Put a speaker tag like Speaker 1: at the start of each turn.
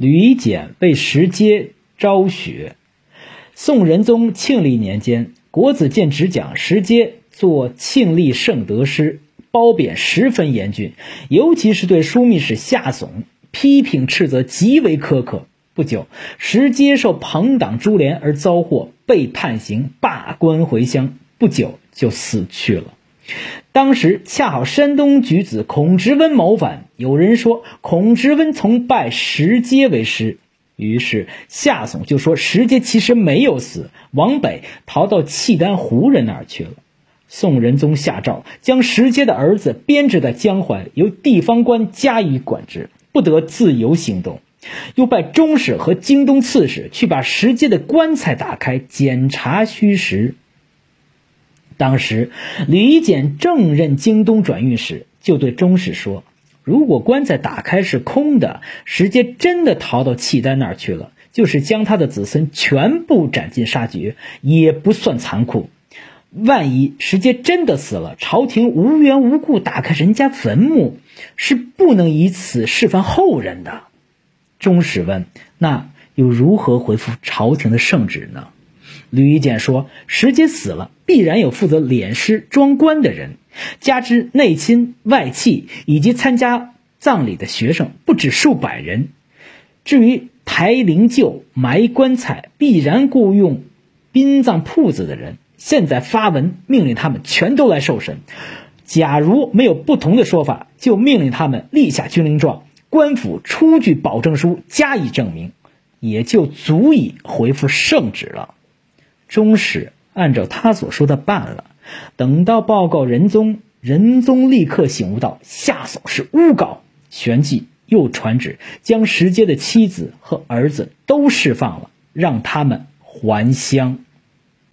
Speaker 1: 吕简为石阶昭雪。宋仁宗庆历年间，国子监执讲石阶做庆历圣德师，褒贬十分严峻，尤其是对枢密使夏竦批评斥责极为苛刻。不久，石阶受朋党株连而遭祸，被判刑，罢官回乡，不久就死去了。当时恰好山东举子孔直温谋反，有人说孔直温曾拜石阶为师。于是夏竦就说石阶其实没有死，往北逃到契丹胡人那儿去了。宋仁宗下诏将石阶的儿子编制在江淮，由地方官加以管制，不得自由行动。又派中使和京东刺史去把石阶的棺材打开检查虚实。当时吕简正任京东转运使，就对中使说。如果棺材打开是空的，石阶真的逃到契丹那儿去了，就是将他的子孙全部斩尽杀绝，也不算残酷。万一石阶真的死了，朝廷无缘无故打开人家坟墓，是不能以此示范后人的。中使问：“那又如何回复朝廷的圣旨呢？”吕夷简说：“石阶死了，必然有负责殓尸装棺的人。”加之内亲外戚以及参加葬礼的学生不止数百人，至于抬灵柩、埋棺材，必然雇佣殡葬铺子的人。现在发文命令他们全都来受审。假如没有不同的说法，就命令他们立下军令状，官府出具保证书加以证明，也就足以回复圣旨了。中使按照他所说的办了。等到报告仁宗，仁宗立刻醒悟到夏竦是诬告，旋即又传旨将石阶的妻子和儿子都释放了，让他们还乡。